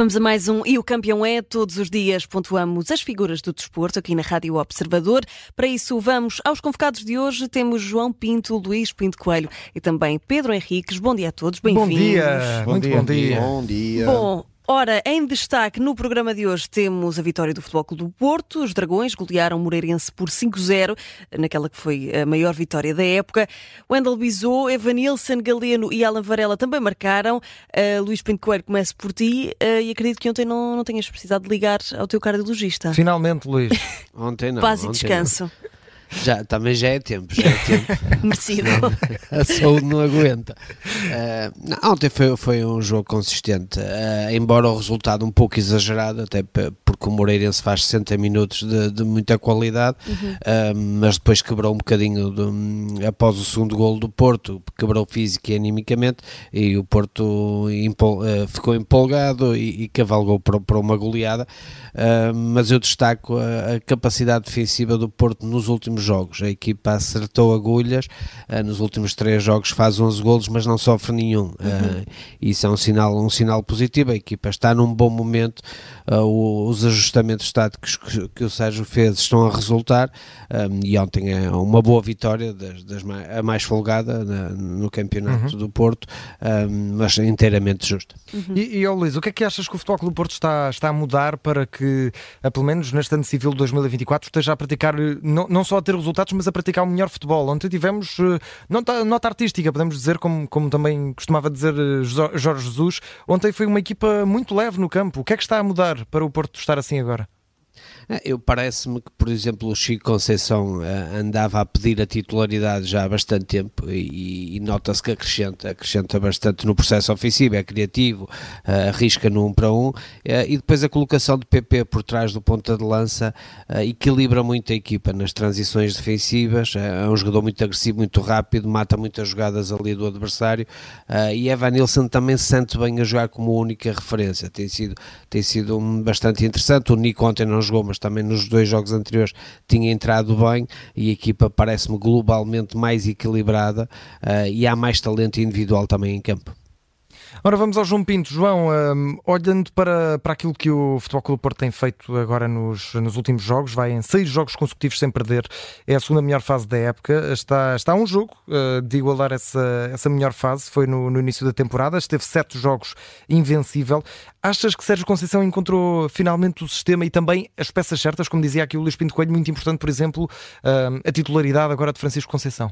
Vamos a mais um E o Campeão é. Todos os dias pontuamos as figuras do desporto aqui na Rádio Observador. Para isso, vamos aos convocados de hoje. Temos João Pinto, Luís Pinto Coelho e também Pedro Henriques. Bom dia a todos, bem-vindos. Bom dia, Bom muito dia. bom dia. Bom dia. Bom, ora, em destaque no programa de hoje temos a vitória do Futebol Clube do Porto. Os Dragões golearam o Moreirense por 5-0, naquela que foi a maior vitória da época. Wendel Bizot, Evanilson, Galeno e Alan Varela também marcaram. Uh, Luís Pinto Coelho, começo por ti uh, e acredito que ontem não, não tenhas precisado de ligar ao teu cardiologista. Finalmente, Luís. Ontem não. Paz e descanso. não. Já, também já é tempo, já é tempo. Merecido. a saúde não aguenta. Uh, não, ontem foi, foi um jogo consistente, uh, embora o resultado um pouco exagerado, até porque o Moreirense faz 60 minutos de, de muita qualidade, uh, mas depois quebrou um bocadinho do- após o segundo golo do Porto, quebrou física e animicamente, e o Porto uh, ficou empolgado e, e cavalgou para, para uma goleada. Uh, mas eu destaco a, a capacidade defensiva do Porto nos últimos jogos. A equipa acertou agulhas, uh, nos últimos três jogos faz 11 golos, mas não sofre nenhum. Uh, isso é um sinal, um sinal positivo. A equipa está num bom momento, o- os ajustamentos táticos que, que o Sérgio fez estão a resultar. um, e ontem é uma boa vitória, das, das mai- a mais folgada na- no campeonato do Porto, um, mas inteiramente justa. E, e ó, Luís, o que é que achas que o Futebol Clube do Porto está, está a mudar para que, eh, pelo menos neste ano civil de 2024, esteja a praticar, eh, não, não só a ter resultados, mas a praticar o melhor futebol? Ontem tivemos eh, nota, nota artística, podemos dizer, como, como também costumava dizer eh, Jo- Jorge Jesus. Ontem foi uma equipa muito leve no campo. O que é que está a mudar para o Porto estar assim agora? É, Eu parece-me que, por exemplo, o Chico Conceição eh, andava a pedir a titularidade já há bastante tempo e, e nota-se que acrescenta, acrescenta bastante no processo ofensivo, é criativo, eh, arrisca no 1 para 1 eh, e depois a colocação de PP por trás do ponta de lança equilibra muito a equipa nas transições defensivas, é um jogador muito agressivo, muito rápido, mata muitas jogadas ali do adversário e Evan Nilsson também se sente bem a jogar como única referência, tem sido, tem sido um, bastante interessante, o Nico ontem não jogou, mas também nos dois jogos anteriores tinha entrado bem e a equipa parece-me globalmente mais equilibrada eh, e há mais talento individual também em campo. Ora, vamos ao João Pinto. João, hum, olhando para, para aquilo que o Futebol Clube Porto tem feito agora nos, nos últimos jogos, vai em seis jogos consecutivos sem perder, é a segunda melhor fase da época. Está, está um jogo uh, de igualar essa, essa melhor fase, foi no, no início da temporada, esteve sete jogos invencível. Achas que Sérgio Conceição encontrou finalmente o sistema e também as peças certas, como dizia aqui o Luís Pinto Coelho, muito importante, por exemplo, hum, a titularidade agora de Francisco Conceição?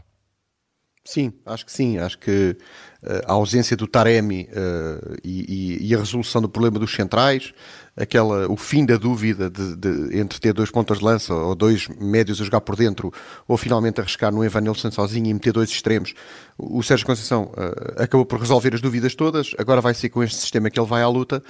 Sim, acho que sim. Acho que eh, a ausência do Taremi eh, e, e- a resolução do problema dos centrais, aquela, o fim da dúvida de, de- entre ter dois pontas de lança ou dois médios a jogar por dentro, ou finalmente arriscar no Evan Nilsson sozinho e meter dois extremos. O, Sérgio Conceição eh, acabou por resolver as dúvidas todas. Agora vai ser com este sistema que ele vai à luta.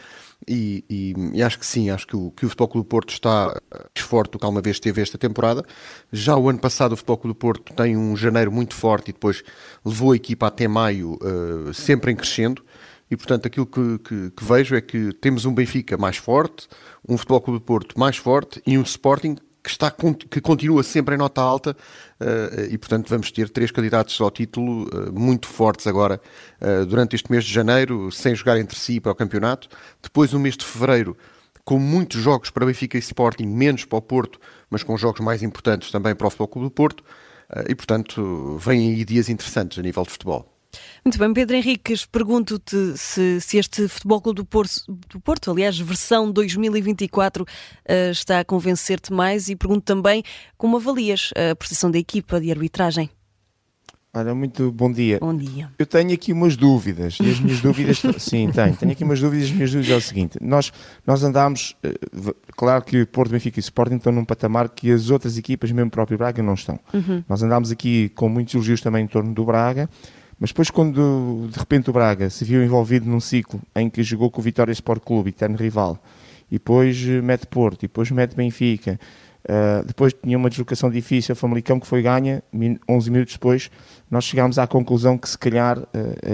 E, e- e acho que sim, acho que o, que o Futebol Clube do Porto está eh, mais forte do que alguma vez esteve esta temporada. Já o ano passado o Futebol Clube do Porto tem um janeiro muito forte e depois levou a equipa até maio eh, sempre em crescendo. E portanto aquilo que, que- que vejo é que temos um Benfica mais forte, um Futebol Clube do Porto mais forte e um Sporting que, está, que continua sempre em nota alta eh, e portanto vamos ter três candidatos ao título eh, muito fortes agora eh, durante este mês de janeiro, sem jogar entre si para o campeonato. Depois o mês de fevereiro com muitos jogos para Benfica e Sporting, menos para o Porto, mas com jogos mais importantes também para o Futebol Clube do Porto. E, portanto, vêm aí dias interessantes a nível de futebol. Muito bem, Pedro Henriques, pergunto-te se, se este Futebol Clube do Porto, do Porto, aliás, versão 2024, eh, está a convencer-te mais e pergunto também como avalias a prestação da equipa de arbitragem. Olha, muito bom dia. Bom dia. Eu tenho aqui umas dúvidas, e as minhas dúvidas, sim, tenho, tenho aqui umas dúvidas, as minhas dúvidas é o seguinte, nós, nós andámos, eh, claro que Porto, Benfica e Sporting estão num patamar que as outras equipas, mesmo o próprio Braga, não estão. Nós andámos aqui com muitos elogios também em torno do Braga, mas depois quando de repente o Braga se viu envolvido num ciclo em que jogou com o Vitória Sport Clube, eterno rival, e depois eh, mete Porto, e depois mete Benfica, Uh, depois tinha uma deslocação difícil a Famalicão que foi ganha, min- 11 minutos depois nós chegámos à conclusão que se calhar uh,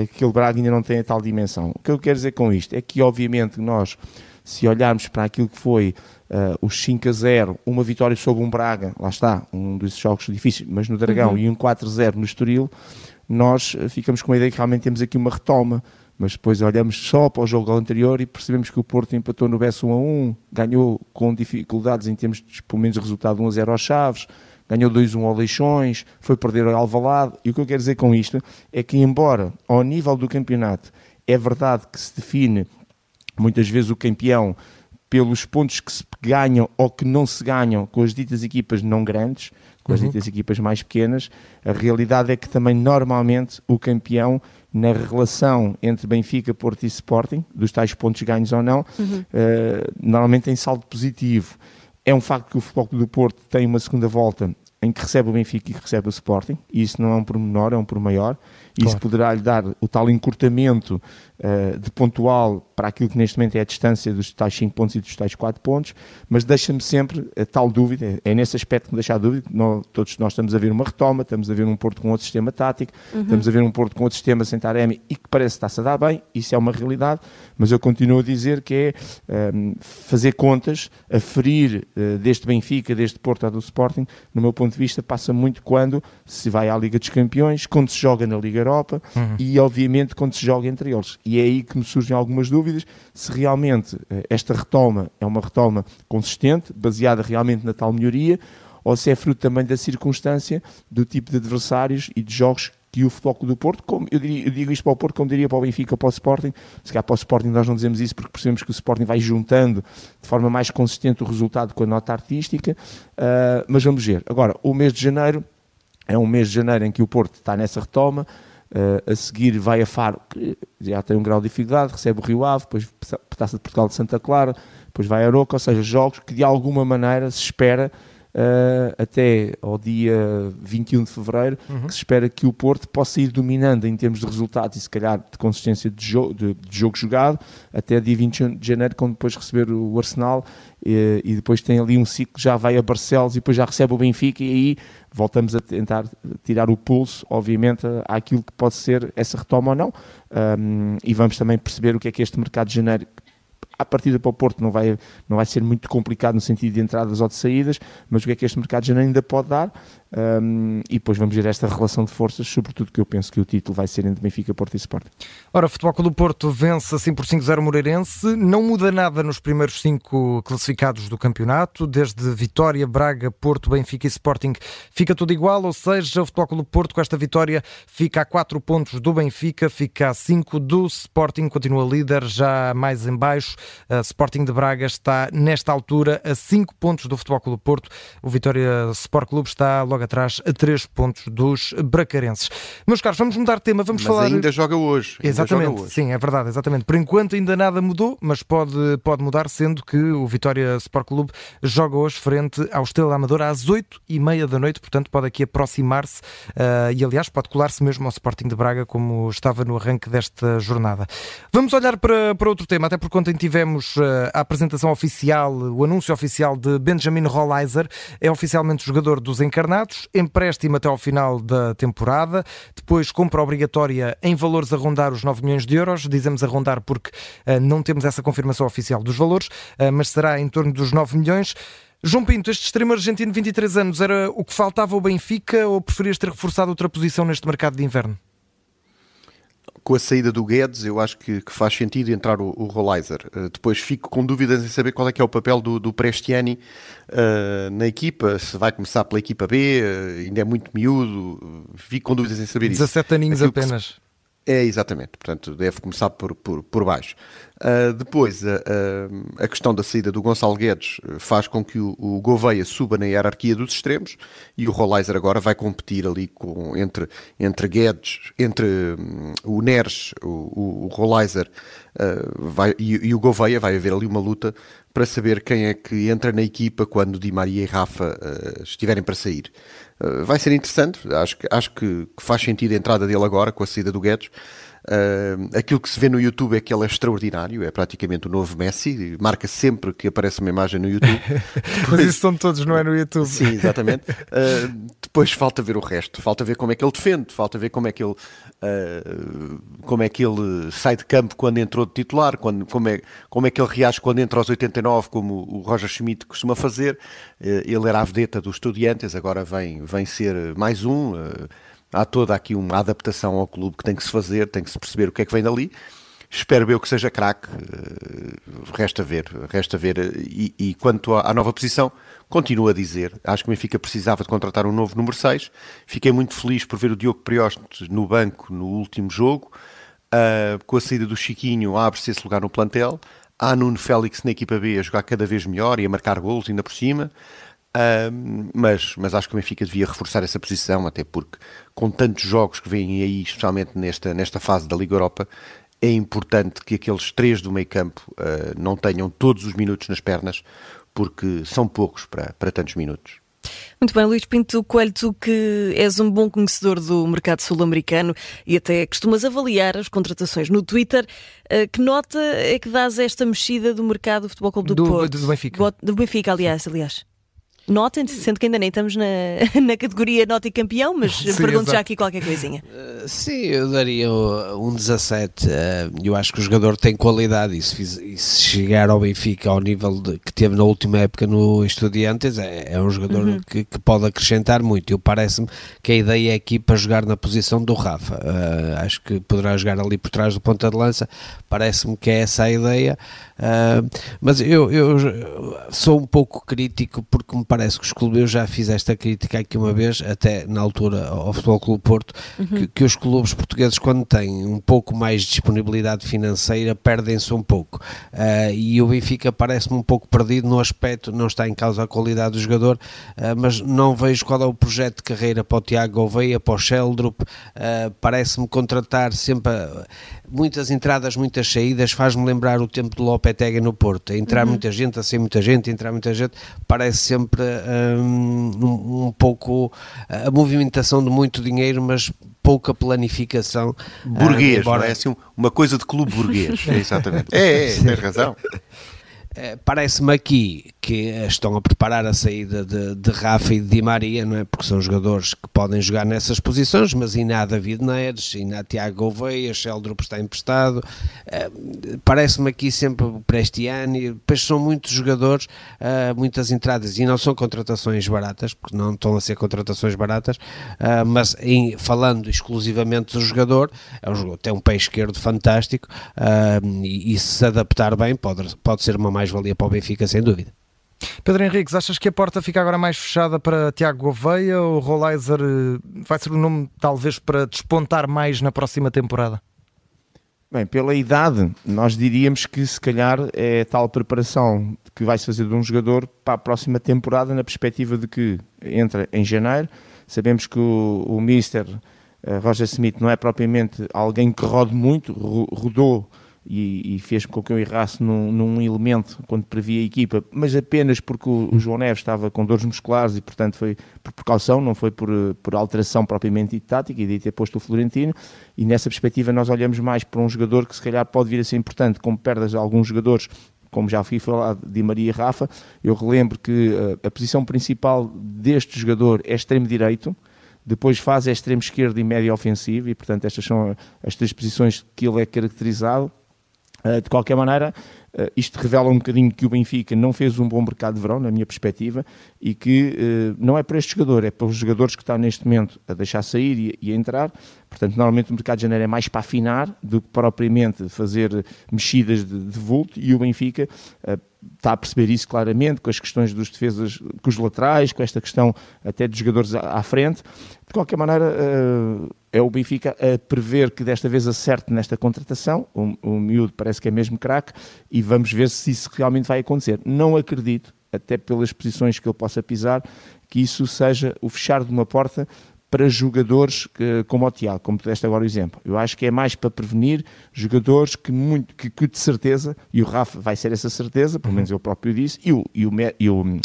aquele Braga ainda não tem a tal dimensão. O que eu quero dizer com isto é que obviamente nós, se olharmos para aquilo que foi uh, os 5 a 0, uma vitória sobre um Braga, lá está, um dos jogos difíceis, mas no Dragão, Uhum. e um 4 a 0 no Estoril, nós uh, ficamos com a ideia que realmente temos aqui uma retoma mas depois olhamos só para o jogo anterior e percebemos que o Porto empatou no BS 1 a 1, ganhou com dificuldades em termos de, pelo menos, resultado 1 a 0 aos Chaves, ganhou 2-1 ao Leixões, foi perder ao Alvalade, e o que eu quero dizer com isto é que, embora ao nível do campeonato é verdade que se define muitas vezes o campeão pelos pontos que se ganham ou que não se ganham com as ditas equipas não grandes, com as uhum. ditas equipas mais pequenas, a realidade é que também normalmente o campeão na relação entre Benfica, Porto e Sporting, dos tais pontos ganhos ou não, uhum. uh, normalmente tem saldo positivo. É um facto que o Futebol do Porto tem uma segunda volta em que recebe o Benfica e que recebe o Sporting, e isso não é um por menor, é um por maior. Claro. Isso poderá lhe dar o tal encurtamento uh, de pontual para aquilo que neste momento é a distância dos tais 5 pontos e dos tais 4 pontos, mas deixa-me sempre a tal dúvida, é nesse aspecto que me deixa a dúvida, nós, todos nós estamos a ver uma retoma, estamos a ver um Porto com outro sistema tático, uhum. estamos a ver um Porto com outro sistema sem Taremi e que parece estar-se a dar bem, isso é uma realidade, mas eu continuo a dizer que é um, ehm, fazer contas, aferir uh, deste Benfica, deste Porto a do Sporting, no meu ponto de vista, passa muito quando se vai à Liga dos Campeões, quando se joga na Liga Europa uhum. e, obviamente, quando se joga entre eles. E é aí que me surgem algumas dúvidas se realmente eh, esta retoma é uma retoma consistente, baseada realmente na tal melhoria, ou se é fruto também da circunstância do tipo de adversários e de jogos que o Futebol do Porto, como eu, diria, eu, digo isto para o Porto, como diria para o Benfica para o Sporting, se calhar para o Sporting nós não dizemos isso porque percebemos que o Sporting vai juntando de forma mais consistente o resultado com a nota artística, uh, mas vamos ver. Agora, o mês de janeiro é um mês de janeiro em que o Porto está nessa retoma, uh, a seguir vai a Faro, que já tem um grau de dificuldade, recebe o Rio Ave, depois Taça de Portugal de Santa Clara, depois vai a Aroca, ou seja, jogos que de alguma maneira se espera Uh, até ao dia 21 de fevereiro, uhum. que se espera que o Porto possa ir dominando em termos de resultados e se calhar de consistência de, jo de, de jogo jogado, até dia 21 de janeiro, quando depois receber o Arsenal e, e, depois tem ali um ciclo, já vai a Barcelos e depois já recebe o Benfica e aí voltamos a tentar tirar o pulso, obviamente, àquilo que pode ser essa retoma ou não um, e vamos também perceber o que é que este mercado de janeiro a partida para o Porto não vai, não vai ser muito complicado no sentido de entradas ou de saídas, mas o que é que este mercado já ainda pode dar? Um, e depois vamos ver esta relação de forças, sobretudo que eu penso que o título vai ser entre Benfica, Porto e Sport. Ora, Futebol Clube do Porto vence assim por 5-0 Moreirense, não muda nada nos primeiros cinco classificados do campeonato, desde Vitória, Braga, Porto, Benfica e Sporting, fica tudo igual, ou seja, o Futebol Clube do Porto com esta vitória fica a 4 pontos do Benfica, fica a 5 do Sporting, continua líder já mais em baixo, a Sporting de Braga está nesta altura a 5 pontos do Futebol Clube do Porto, o Vitória Sport Clube está logo atrás a 3 pontos dos bracarenses. Meus caros, vamos mudar de tema, vamos mas falar... ainda joga hoje. Ainda exatamente, joga hoje. sim, é verdade, exatamente. Por enquanto ainda nada mudou, mas pode, pode mudar, sendo que o Vitória Sport Clube joga hoje frente ao Estrela Amadora às 8 e meia da noite, portanto pode aqui aproximar-se uh, e aliás pode colar-se mesmo ao Sporting de Braga, como estava no arranque desta jornada. Vamos olhar para, para outro tema, até porque ontem tivemos uh, a apresentação oficial, o anúncio oficial de Benjamin Rollizer, é oficialmente jogador dos encarnados, empréstimo até ao final da temporada, depois compra obrigatória em valores a rondar os 9 milhões de euros, dizemos a rondar porque uh, não temos essa confirmação oficial dos valores, uh, mas será em torno dos 9 milhões. João Pinto, este extremo argentino de 23 anos era o que faltava ao Benfica ou preferias ter reforçado outra posição neste mercado de inverno? Com a saída do Guedes, eu acho que, que faz sentido entrar o, o Rollizer. Uh, depois fico com dúvidas em saber qual é que é o papel do, do Prestiani uh, na equipa, se vai começar pela equipa B, uh, ainda é muito miúdo, fico com dúvidas em saber 17 isso. 17 aninhos Aquilo apenas. É, exatamente. Portanto, deve começar por, por, por baixo. Uh, depois, uh, uh, a questão da saída do Gonçalo Guedes faz com que o, o Gouveia suba na hierarquia dos extremos e o Rollizer agora vai competir ali com, entre, entre Guedes, entre um, o Neres, o, o, o Rollizer vai, e, e, o Gouveia. Vai haver ali uma luta para saber quem é que entra na equipa quando Di Maria e Rafa estiverem para sair. vai ser interessante, acho, acho que, que faz sentido a entrada dele agora com a saída do Guedes. Uh, aquilo que se vê no YouTube é que ele é extraordinário, é praticamente o novo Messi, marca sempre que aparece uma imagem no YouTube. Mas isso são todos, não é no YouTube? Sim, exatamente. Uh, depois falta ver o resto, falta ver como é que ele defende, falta ver como é que ele, uh, como é que ele sai de campo quando entrou de titular, quando, como, é, como é que ele reage quando entra aos 89, como o Roger Schmidt costuma fazer. ele era a vedeta dos estudiantes, agora vem, vem ser mais um há toda aqui uma adaptação ao clube que tem que se fazer, tem que se perceber o que é que vem dali. Espero eu que seja craque, resta ver, resta ver. E, e quanto à, à, nova posição, continuo a dizer, acho que o Benfica precisava de contratar um novo número 6. Fiquei muito feliz por ver o Diogo Prioste no banco no último jogo. Uh, com a saída do Chiquinho, abre-se esse lugar no plantel. Há Nuno Félix na equipa B a jogar cada vez melhor e a marcar golos ainda por cima. Uh, mas, mas acho que o Benfica devia reforçar essa posição, até porque com tantos jogos que vêm aí, especialmente nesta, nesta fase da Liga Europa, é importante que aqueles três do meio campo uh, não tenham todos os minutos nas pernas, porque são poucos para, para tantos minutos. Muito bem, Luís Pinto Coelho, tu que és um bom conhecedor do mercado sul-americano e até costumas avaliar as contratações no Twitter, uh, que nota é que dás esta mexida do mercado do Futebol Clube do, do Porto? Do Benfica. Do Benfica, aliás, aliás. Notem, sendo que ainda nem estamos na, na categoria nota e campeão, mas sim, pergunto já aqui qualquer coisinha. Uh, sim, eu daria um 17. Uh, eu acho que o jogador tem qualidade e se, fiz, e se chegar ao Benfica ao nível de, que teve na última época no Estudiantes, é, é um jogador uhum. que, que, pode acrescentar muito. Eu parece-me que a ideia é aqui para jogar na posição do Rafa. Uh, acho que poderá jogar ali por trás do ponta de lança. Parece-me que é essa a ideia. mas eu, eu sou um pouco crítico porque me parece que os clubes, eu já fiz esta crítica aqui uma vez, até na altura ao Futebol Clube Porto, uhum. que, que, os clubes portugueses, quando têm um pouco mais de disponibilidade financeira, perdem-se um pouco. Uh, e o Benfica parece-me um pouco perdido no aspecto, não está em causa a qualidade do jogador, uh, mas não vejo qual é o projeto de carreira para o Tiago Gouveia, para o Sheldrup, uh, parece-me contratar sempre muitas entradas, muitas saídas, faz-me lembrar o tempo de Lopetegui no Porto, a entrar uhum. muita gente, a sair muita gente, a entrar muita gente, parece sempre um, um, um pouco a movimentação de muito dinheiro, mas pouca planificação. Burguês, uh, embora... é assim uma coisa de clube burguês, é exatamente. É, é, tens razão. Eh, parece-me aqui que estão a preparar a saída de, de, Rafa e de Di Maria, não é? Porque são jogadores que podem jogar nessas posições, mas ainda há David Neres, ainda há Tiago Gouveia, Sheldrup está emprestado. Uh, Parece-me aqui sempre o Prestiani, depois são muitos jogadores, uh, muitas entradas, e não são contratações baratas, porque não estão a ser contratações baratas, uh, mas em, falando exclusivamente do jogador, é um jogador, tem um pé esquerdo fantástico e, e se adaptar bem pode, pode ser uma mais mais-valia para o Benfica, sem dúvida. Pedro Henriques, achas que a porta fica agora mais fechada para Tiago Gouveia ou Rolaiser eh, vai ser o nome talvez para despontar mais na próxima temporada? Bem, pela idade, nós diríamos que se calhar é tal preparação que vai-se fazer de um jogador para a próxima temporada, na perspectiva de que entra em janeiro. Sabemos que o, o Mister uh, Roger Smith não é propriamente alguém que rode muito, rodou e, e fez com que eu errasse num, num, elemento quando previa a equipa, mas apenas porque o, o, João Neves estava com dores musculares e, portanto, foi por precaução, não foi por, por alteração propriamente tática e de ter posto o Florentino. E nessa perspectiva, nós olhamos mais para um jogador que, se calhar, pode vir a ser importante, como perdas de alguns jogadores como já fui falar de Maria e Rafa, eu relembro que uh, a posição principal deste jogador é extremo direito, depois faz é extremo esquerdo e médio ofensivo, e portanto estas são as três posições que ele é caracterizado. Eh, de qualquer maneira, uh, isto revela um bocadinho que o Benfica não fez um bom mercado de verão, na minha perspectiva, e que uh, não é para este jogador, é para os jogadores que estão neste momento a deixar sair e, a entrar. Portanto, normalmente o mercado de janeiro é mais para afinar do que propriamente fazer mexidas de, de vulto, e o Benfica está a perceber isso claramente, com as questões dos defesas, com os laterais, com esta questão até dos jogadores à, à frente. De qualquer maneira é o Benfica a prever que desta vez acerte nesta contratação. O, o miúdo parece que é mesmo craque e vamos ver se isso realmente vai acontecer. Não acredito, até pelas posições que ele possa pisar, que isso seja o fechar de uma porta para jogadores que, como o Tiago, como tu deste agora o exemplo. Eu acho que é mais para prevenir jogadores que, muito, que, que de certeza, e o Rafa vai ser essa certeza, pelo menos eu próprio disse, e o, e o, e o,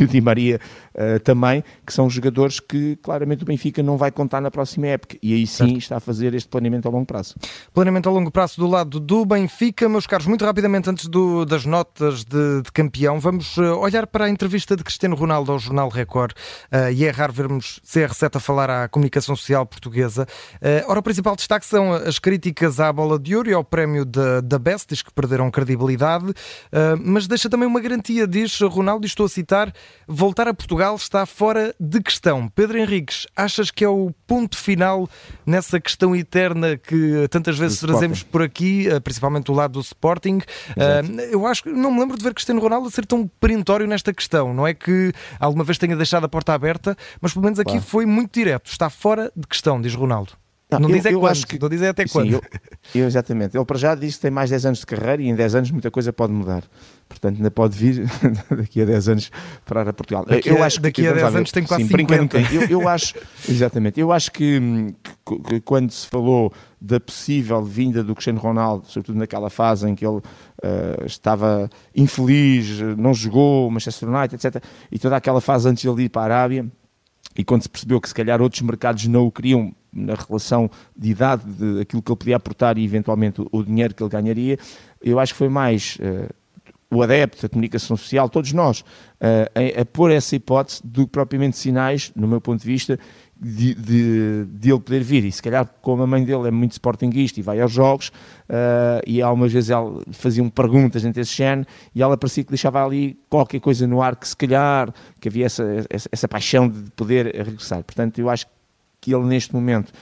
e o Di Maria uh, também, que são jogadores que claramente o Benfica não vai contar na próxima época. E aí sim certo. está a fazer este planeamento a longo prazo. Planeamento a longo prazo do lado do Benfica. Meus caros, muito rapidamente antes do, das notas de, de, campeão, vamos uh, olhar para a entrevista de Cristiano Ronaldo ao Jornal Record. Uh, e é raro vermos CR7 a falar à comunicação social portuguesa. Uh, ora, o principal destaque são as críticas à bola de ouro e ao prémio da, da Best, diz que perderam credibilidade, uh, mas deixa também uma garantia, diz Ronaldo, e estou a citar, voltar a Portugal está fora de questão. Pedro Henriques, achas que é o ponto final nessa questão eterna que tantas vezes trazemos por aqui, uh, principalmente do lado do Sporting? eu acho que não me lembro de ver Cristiano Ronaldo ser tão perentório nesta questão. Não é que alguma vez tenha deixado a porta aberta, mas pelo menos aqui claro. foi muito direto. Está fora de questão, diz Ronaldo. Não, não eu, diz é quando, acho que, não diz é até quando. Sim, eu, eu, exatamente. Ele para já disse que tem mais 10 anos de carreira e em 10 anos muita coisa pode mudar. Portanto, ainda pode vir daqui a 10 anos para Portugal. Daqui eu a, acho que, daqui a 10 anos tem quase sim, 50. Eu, eu acho, exatamente, eu acho que, que, que, quando se falou da possível vinda do Cristiano Ronaldo, sobretudo naquela fase em que ele uh, estava infeliz, não jogou, Manchester United, etc., e toda aquela fase antes de ele ir para a Arábia, e quando se percebeu que se calhar outros mercados não o queriam na relação de idade, de aquilo que ele podia aportar e eventualmente o, o dinheiro que ele ganharia, eu acho que foi mais uh, o adepto, a comunicação social, todos nós, uh, a, a, pôr essa hipótese do que propriamente sinais, no meu ponto de vista, de, de, de, ele poder vir. E se calhar, como a mãe dele é muito sportinguista e vai aos jogos, uh, e algumas vezes ela faziam perguntas dentro desse género, e ela parecia que deixava ali qualquer coisa no ar que se calhar, que havia essa, essa, essa paixão de poder regressar. Portanto, eu acho que ele neste momento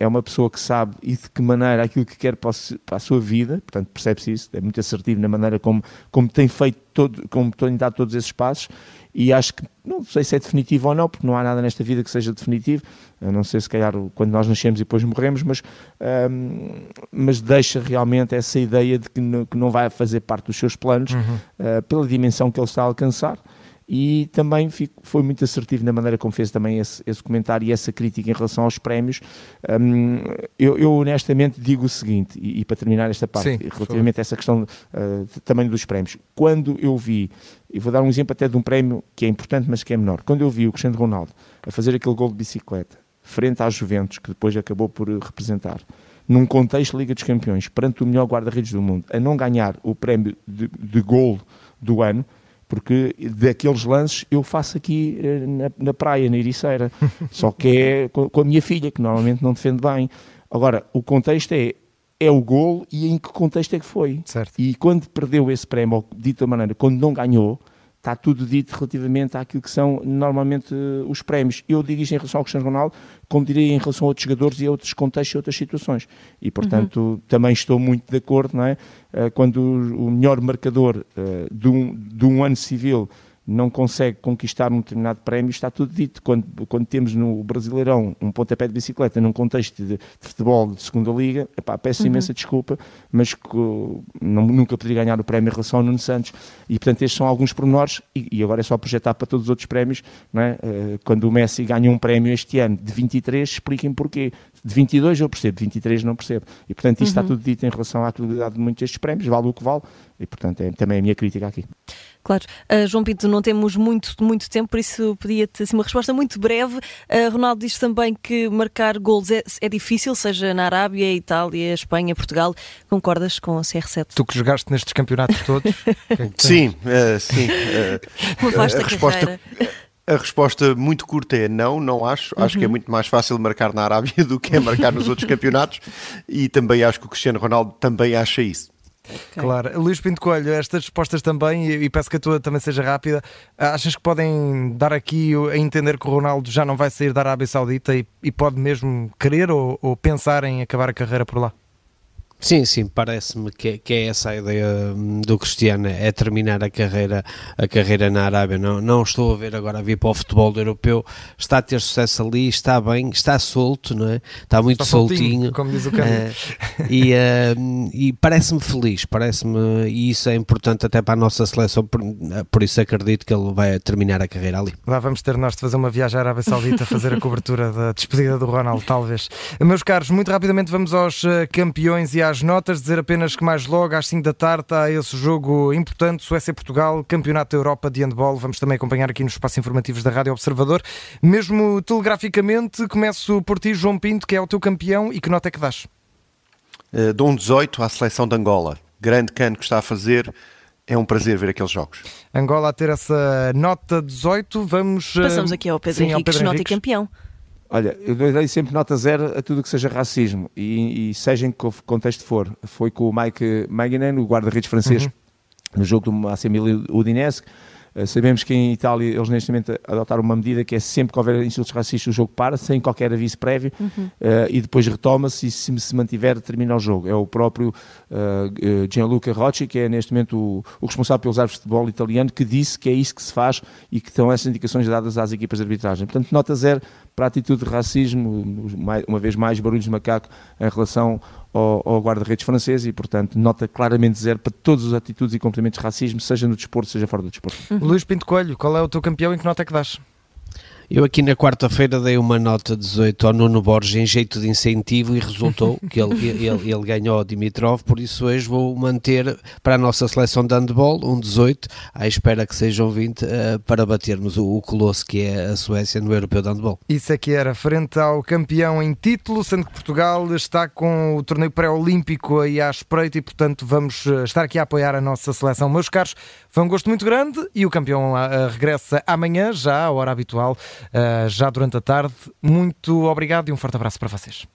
é uma pessoa que sabe e de que maneira aquilo que quer para a sua vida, portanto percebe-se isso, é muito assertivo na maneira como, como tem feito todo, como tem dado todos esses passos e acho que, não sei se é definitivo ou não, porque não há nada nesta vida que seja definitivo, eu não sei se calhar quando nós nascemos e depois morremos, mas, um, mas deixa realmente essa ideia de que não, que não vai fazer parte dos seus planos uhum. uh, pela dimensão que ele está a alcançar e também fico, foi muito assertivo na maneira como fez também esse, esse comentário e essa crítica em relação aos prémios. Um, eu, eu, honestamente digo o seguinte, e, e para terminar esta parte, Sim, relativamente foi. a essa questão uh, também dos prémios, quando eu vi, e vou dar um exemplo até de um prémio que é importante, mas que é menor, quando eu vi o Cristiano Ronaldo a fazer aquele gol de bicicleta frente às Juventus, que depois acabou por representar, num contexto de Liga dos Campeões, perante o melhor guarda-redes do mundo, a não ganhar o prémio de, de gol do ano, porque daqueles lances eu faço aqui eh, na, na praia, na Ericeira, só que é com, com, a minha filha, que normalmente não defende bem. Agora, o contexto é, é o gol e em que contexto é que foi. Certo. E quando perdeu esse prémio, ou dito maneira, quando não ganhou, está tudo dito relativamente àquilo que são normalmente uh, os prémios. Eu digo isto em relação ao Cristiano Ronaldo, como diria em relação a outros jogadores e a outros contextos e outras situações. E, portanto, uhum. também estou muito de acordo, não é? Uh, quando o, melhor marcador uh, de, um, de um ano civil não consegue conquistar um determinado prémio, está tudo dito. Quando, quando temos no Brasileirão um pontapé de bicicleta num contexto de, de futebol de segunda liga, epá, peço uhum. imensa desculpa, mas que, não, nunca poderia ganhar o prémio em relação ao Nuno Santos. E, portanto, estes são alguns pormenores e, e agora é só projetar para todos os outros prémios. Não é? Uh, quando o Messi ganha um prémio este ano de 23, expliquem porquê. De 22 eu percebo, de 23 não percebo. E, portanto, isto uhum. está tudo dito em relação à atualidade de muitos destes prémios, vale o que vale. E, portanto, é também a minha crítica aqui. Claro. Uh, João Pinto, não temos muito, muito tempo, por isso pedia-te assim, uma resposta muito breve. Uh, Ronaldo diz também que marcar gols é, é, difícil, seja na Arábia, Itália, Espanha, Portugal. Concordas com a CR7? Tu que jogaste nestes campeonatos todos? sim, uh, sim. uma vasta a resposta. A resposta muito curta é não, não acho. Acho que é uhum. muito mais fácil marcar na Arábia do que é marcar nos outros campeonatos e também acho que o Cristiano Ronaldo também acha isso. Okay. Claro. Luís Pinto Coelho, estas respostas também, e, peço que a tua também seja rápida, achas que podem dar aqui a entender que o Ronaldo já não vai sair da Arábia Saudita e, e pode mesmo querer ou, ou pensar em acabar a carreira por lá? Sim, sim, parece-me que, que, é essa a ideia hum, do Cristiano, é terminar a carreira, a carreira na Arábia. Não, não estou a ver agora a vir para o futebol europeu, está a ter sucesso ali, está bem, está solto, não é? Está muito está soltinho, soltinho, como diz o uh, e, uh, e parece-me feliz, parece-me, e isso é importante até para a nossa seleção, por, por, isso acredito que ele vai terminar a carreira ali. Lá vamos ter nós de fazer uma viagem à Arábia Saudita, fazer a cobertura da despedida do Ronaldo, talvez. Meus caros, muito rapidamente vamos aos eh, campeões e às às notas, dizer apenas que mais logo às 5 da tarde há esse jogo importante, Suécia-Portugal, Campeonato da Europa de Handball. Vamos também acompanhar aqui nos espaços informativos da Rádio Observador. Mesmo telegraficamente, começo por ti, João Pinto, que é o teu campeão, e que nota é que dás? Uh, dou um 18 à seleção de Angola. Grande cano que está a fazer. É um prazer ver aqueles jogos. Angola a ter essa nota 18. Vamos. Passamos aqui ao Pedro Sim, Henriques, ao Pedro nota e campeão. Olha, eu dei sempre nota zero a tudo que seja racismo e, e seja em que contexto for. Foi com o Mike Magnan, o guarda-redes francês, uhum. no jogo do AC Milan Udinese, sabemos que em Itália eles neste momento adotaram uma medida que é sempre que houver insultos racistas o jogo para, sem qualquer aviso prévio, uhum. uh, e depois retoma-se e se se mantiver termina o jogo. É o próprio uh, Gianluca Rocci, que é neste momento o, o, responsável pelos árbitros de futebol italiano, que disse que é isso que se faz e que estão essas indicações dadas às equipas de arbitragem. Portanto, nota zero para a atitude de racismo, uma vez mais barulhos de macaco em relação ao, ao guarda-redes francês e, portanto, nota claramente zero para todas as atitudes e comportamentos de racismo, seja no desporto, seja fora do desporto. Uhum. Luís Pinto Coelho, qual é o teu campeão e que nota é que dás? Eu aqui na quarta-feira dei uma nota 18 ao Nuno Borges em jeito de incentivo e resultou que ele, ele, ele ganhou o Dimitrov, por isso hoje vou manter para a nossa seleção de handball um 18, à espera que sejam 20 uh, para batermos o, o Colosso que é a Suécia no Europeu de Handball. Isso é que era, frente ao campeão em título, sendo que Portugal está com o torneio pré-olímpico aí à espreita e portanto vamos eh, estar aqui a apoiar a nossa seleção. Meus caros, foi um gosto muito grande e o campeão uh, regressa amanhã, já à hora habitual uh, já durante a tarde. Muito obrigado e um forte abraço para vocês.